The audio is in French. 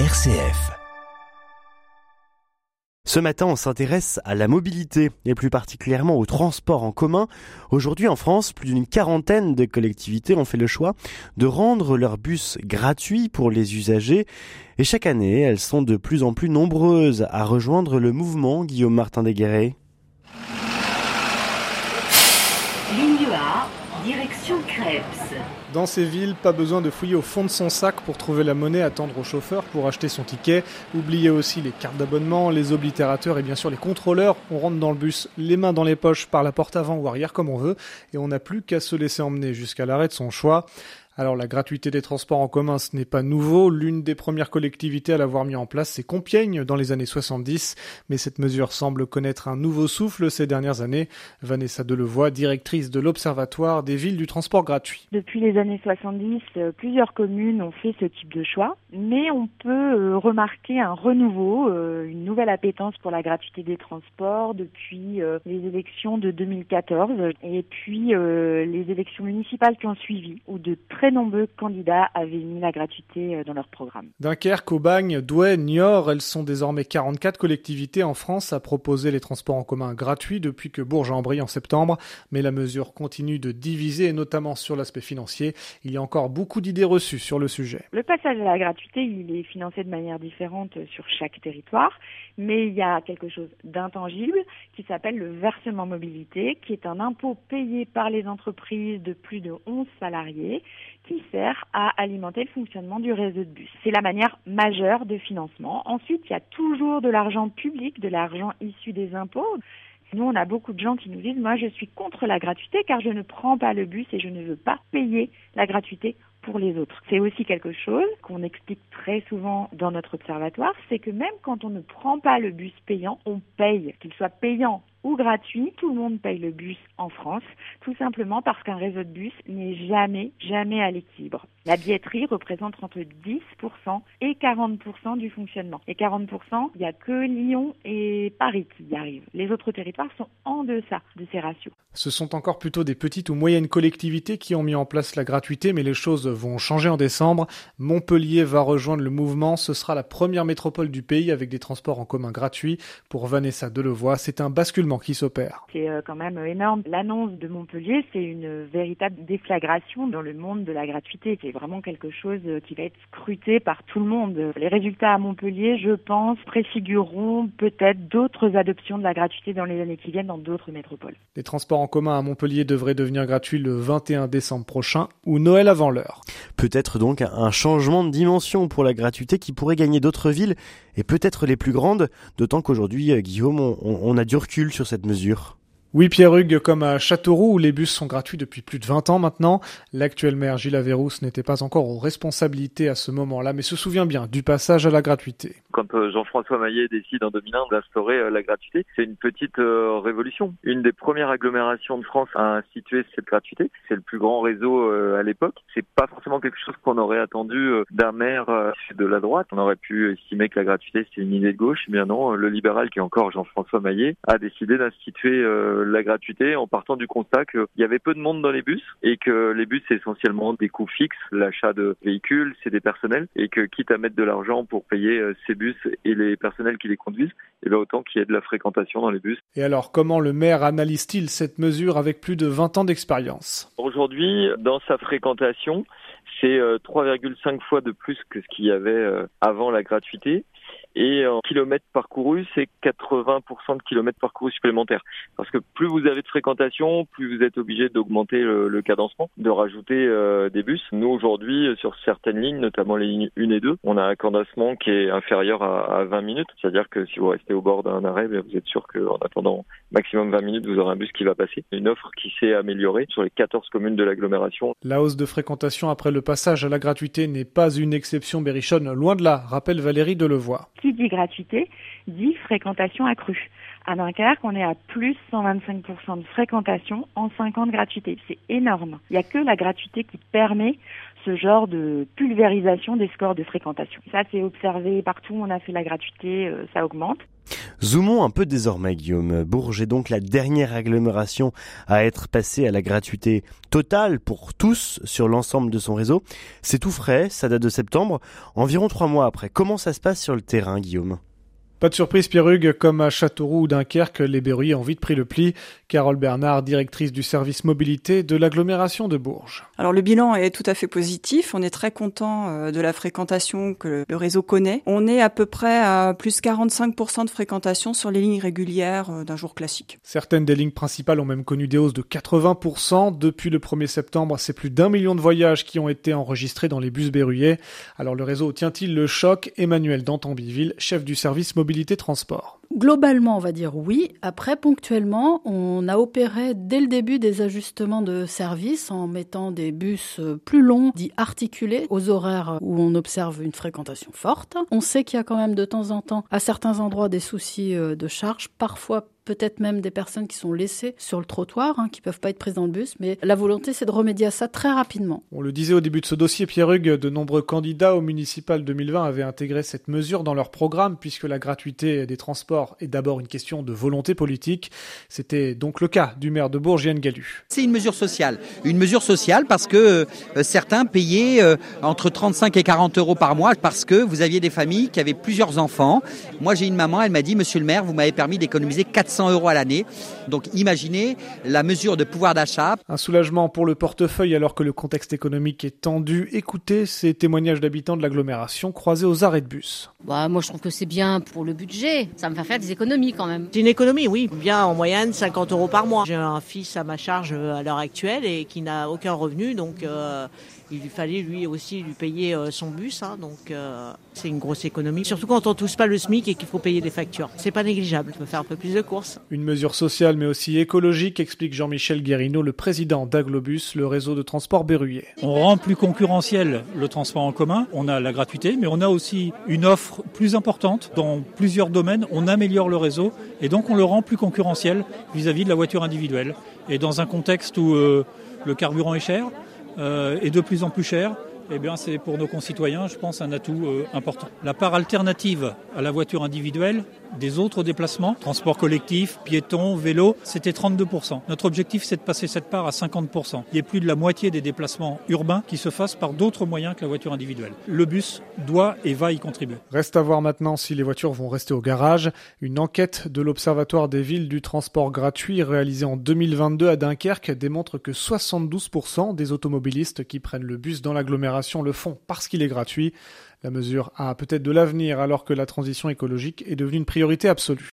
RCF. Ce matin, on s'intéresse à la mobilité et plus particulièrement au transport en commun. Aujourd'hui en France, plus d'une quarantaine de collectivités ont fait le choix de rendre leurs bus gratuits pour les usagers. Et chaque année, elles sont de plus en plus nombreuses à rejoindre le mouvement Guillaume Martin Desguerrets. Ligne A, direction Krebs. Dans ces villes, pas besoin de fouiller au fond de son sac pour trouver la monnaie, attendre au chauffeur pour acheter son ticket. Oubliez aussi les cartes d'abonnement, les oblitérateurs et bien sûr les contrôleurs. On rentre dans le bus, les mains dans les poches, par la porte avant ou arrière comme on veut, et on n'a plus qu'à se laisser emmener jusqu'à l'arrêt de son choix. Alors la gratuité des transports en commun, ce n'est pas nouveau. L'une des premières collectivités à l'avoir mis en place, c'est Compiègne dans les années 70. Mais cette mesure semble connaître un nouveau souffle ces dernières années. Vanessa Delevoye, directrice de l'Observatoire des villes du transport gratuit. Depuis les années 70, euh, plusieurs communes ont fait ce type de choix. Mais on peut euh, remarquer un renouveau, euh, une nouvelle appétence pour la gratuité des transports depuis les élections de 2014 et puis les élections municipales qui ont suivi, ou de très très nombreux candidats avaient mis la gratuité euh, dans leur programme. Dunkerque, Aubagne, Douai, Niort, elles sont désormais 44 collectivités en France à proposer les transports en commun gratuits depuis que Bourges-en-Brie en septembre. Mais la mesure continue de diviser, et notamment sur l'aspect financier. Il y a encore beaucoup d'idées reçues sur le sujet. Le passage à la gratuité, il est financé de manière différente sur chaque territoire, mais il y a quelque chose d'intangible qui s'appelle le versement mobilité, qui est un impôt payé par les entreprises de plus de 11 salariés qui sert à alimenter le fonctionnement du réseau de bus. C'est la manière majeure de financement. Ensuite, il y a toujours de l'argent public, de l'argent issu des impôts. Nous, on a beaucoup de gens qui nous disent, moi, je suis contre la gratuité car je ne prends pas le bus et je ne veux pas payer la gratuité pour les autres. C'est aussi quelque chose qu'on explique très souvent dans notre observatoire, c'est que même quand on ne prend pas le bus payant, on paye, qu'il soit payant ou gratuit, tout le monde paye le bus en France, tout simplement parce qu'un réseau de bus n'est jamais, jamais à l'équilibre. La billetterie représente entre 10% et 40% du fonctionnement. Et 40%, il n'y a que Lyon et Paris qui y arrivent. Les autres territoires sont en deçà de ces ratios. Ce sont encore plutôt des petites ou moyennes collectivités qui ont mis en place la gratuité, mais les choses vont changer en décembre. Montpellier va rejoindre le mouvement. Ce sera la première métropole du pays avec des transports en commun gratuits. Pour Vanessa Delevoye, c'est un basculement qui s'opère. C'est euh, quand même énorme. L'annonce de Montpellier, c'est une véritable déflagration dans le monde de la gratuité. C'est vraiment quelque chose euh, qui va être scruté par tout le monde. Les résultats à Montpellier, je pense, préfigureront peut-être d'autres adoptions de la gratuité dans les années qui viennent dans d'autres métropoles. Les transports en commun à Montpellier devraient devenir gratuits le 21 décembre prochain ou Noël avant l'heure. Peut-être donc un changement de dimension pour la gratuité qui pourrait gagner d'autres villes et peut-être les plus grandes, d'autant qu'aujourd'hui, euh, Guillaume, on, on a du recul sur cette mesure. Oui, Pierre Hugues, comme à Châteauroux, où les bus sont gratuits depuis plus de 20 ans maintenant, l'actuel maire Gilles Averrousse n'était pas encore aux responsabilités à ce moment-là, mais se souvient bien du passage à la gratuité. Quand euh, Jean-François Maillet décide en 2001 d'instaurer euh, la gratuité, c'est une petite euh, révolution. Une des premières agglomérations de France à instituer cette gratuité. C'est le plus grand réseau à l'époque. C'est pas forcément quelque chose qu'on aurait attendu d'un maire de la droite. On aurait pu estimer que la gratuité c'est une idée de gauche, mais non, le libéral qui est encore Jean-François Maillet a décidé d'instituer la gratuité en partant du constat qu'il y avait peu de monde dans les bus et que les bus c'est essentiellement des coûts fixes, l'achat de véhicules, c'est des personnels et que quitte à mettre de l'argent pour payer euh, ces bus et les personnels qui les conduisent, et eh bien autant qu'il y ait de la fréquentation dans les bus. Et alors comment le maire analyse-t-il cette mesure avec plus de 20 ans d'expérience? Aujourd'hui, dans sa fréquentation, c'est 3,5 euh, fois de plus que ce qu'il y avait euh, avant la gratuité. Et en kilomètres parcourus, c'est 80% de kilomètres parcourus supplémentaires. Parce que plus vous avez de fréquentation, plus vous êtes obligé d'augmenter le, cadencement, de rajouter euh, des bus. Nous, aujourd'hui, sur certaines lignes, notamment les lignes 1 et 2, on a un cadencement qui est inférieur à, 20 minutes. C'est-à-dire que si vous restez au bord d'un arrêt, ben, vous êtes sûr qu'en attendant maximum 20 minutes, vous aurez un bus qui va passer. Une offre qui s'est améliorée sur les 14 communes de l'agglomération. La hausse de fréquentation après le passage à la gratuité n'est pas une exception berrichonne, loin de là, rappelle Valérie Delevoye qui dit gratuité dit fréquentation accrue. À Dunkerque, on est à plus 125% de fréquentation en 5 ans de gratuité. C'est énorme. Il n'y a que la gratuité qui permet ce genre de pulvérisation des scores de fréquentation. Ça, c'est observé partout. On a fait la gratuité, euh, ça augmente. Zoomons un peu désormais, Guillaume. Bourges est donc la dernière agglomération à être passée à la gratuité totale pour tous sur l'ensemble de son réseau. C'est tout frais, ça date de septembre, environ trois mois après. Comment ça se passe sur le terrain, Guillaume? Pas de surprise, Pierrugue, comme à Châteauroux ou Dunkerque, les Berruyers ont vite pris le pli. Carole Bernard, directrice du service mobilité de l'agglomération de Bourges. Alors le bilan est tout à fait positif. On est très content euh, de la fréquentation que le réseau connaît. On est à peu près à plus 45% de fréquentation sur les lignes régulières euh, d'un jour classique. Certaines des lignes principales ont même connu des hausses de 80%. Depuis le 1er septembre, c'est plus d'un million de voyages qui ont été enregistrés dans les bus berruyers. Alors le réseau tient-il le choc? Emmanuel Dantambiville, chef du service mobilité transport Globalement, on va dire oui. Après, ponctuellement, on a opéré dès le début des ajustements de service en mettant des bus plus longs, dits articulés, aux horaires où on observe une fréquentation forte. On sait qu'il y a quand même de temps en temps, à certains endroits, des soucis euh, de charge, parfois peut-être même des personnes qui sont laissées sur le trottoir, hein, qui peuvent pas être prises dans le bus, mais la volonté c'est de remédier à ça très rapidement. On le disait au début de ce dossier, Pierre Hugues, de nombreux candidats au municipal 2020 avaient intégré cette mesure dans leur programme, puisque la gratuité des transports est d'abord une question de volonté politique. C'était donc le cas du maire de Bourges, Yann Gallu. C'est une mesure sociale. Une mesure sociale parce que euh, certains payaient euh, entre 35 et 40 euros par mois parce que vous aviez des familles qui avaient plusieurs enfants. Moi j'ai une maman, elle m'a dit, monsieur le maire, vous m'avez permis d'économiser 400 100 euros à l'année. Donc imaginez la mesure de pouvoir d'achat. Un soulagement pour le portefeuille alors que le contexte économique est tendu. Écoutez ces témoignages d'habitants de l'agglomération croisés aux arrêts de bus. Bah, moi je trouve que c'est bien pour le budget. Ça me fait faire des économies quand même. C'est une économie, oui. Bien en moyenne 50 euros par mois. J'ai un fils à ma charge à l'heure actuelle et qui n'a aucun revenu. Donc euh, il lui fallait lui aussi lui payer euh, son bus. Hein. donc euh, c'est une grosse économie. Surtout quand on touche pas le SMIC et qu'il faut payer des factures. C'est pas négligeable. Je peux faire un peu plus de courses. Une mesure sociale mais aussi écologique, explique Jean-Michel Guérino, le président d'Aglobus, le réseau de transport berruyer. On rend plus concurrentiel le transport en commun, on a la gratuité, mais on a aussi une offre plus importante dans plusieurs domaines, on améliore le réseau et donc on le rend plus concurrentiel vis-à-vis de la voiture individuelle. Et dans un contexte où euh, le carburant est cher, est de plus en plus cher, eh bien c'est pour nos concitoyens, je pense, un atout euh, important. La part alternative à la voiture individuelle des autres déplacements, transport collectif, piétons, vélo, c'était 32%. Notre objectif, c'est de passer cette part à 50%. Il y a plus de la moitié des déplacements urbains qui se fassent par d'autres moyens que la voiture individuelle. Le bus doit et va y contribuer. Reste à voir maintenant si les voitures vont rester au garage. Une enquête de l'Observatoire des villes du transport gratuit réalisée en 2022 à Dunkerque démontre que 72% des automobilistes qui prennent le bus dans l'agglomération le font parce qu'il est gratuit. La mesure a peut-être de l'avenir alors que la transition écologique est devenue une priorité absolue.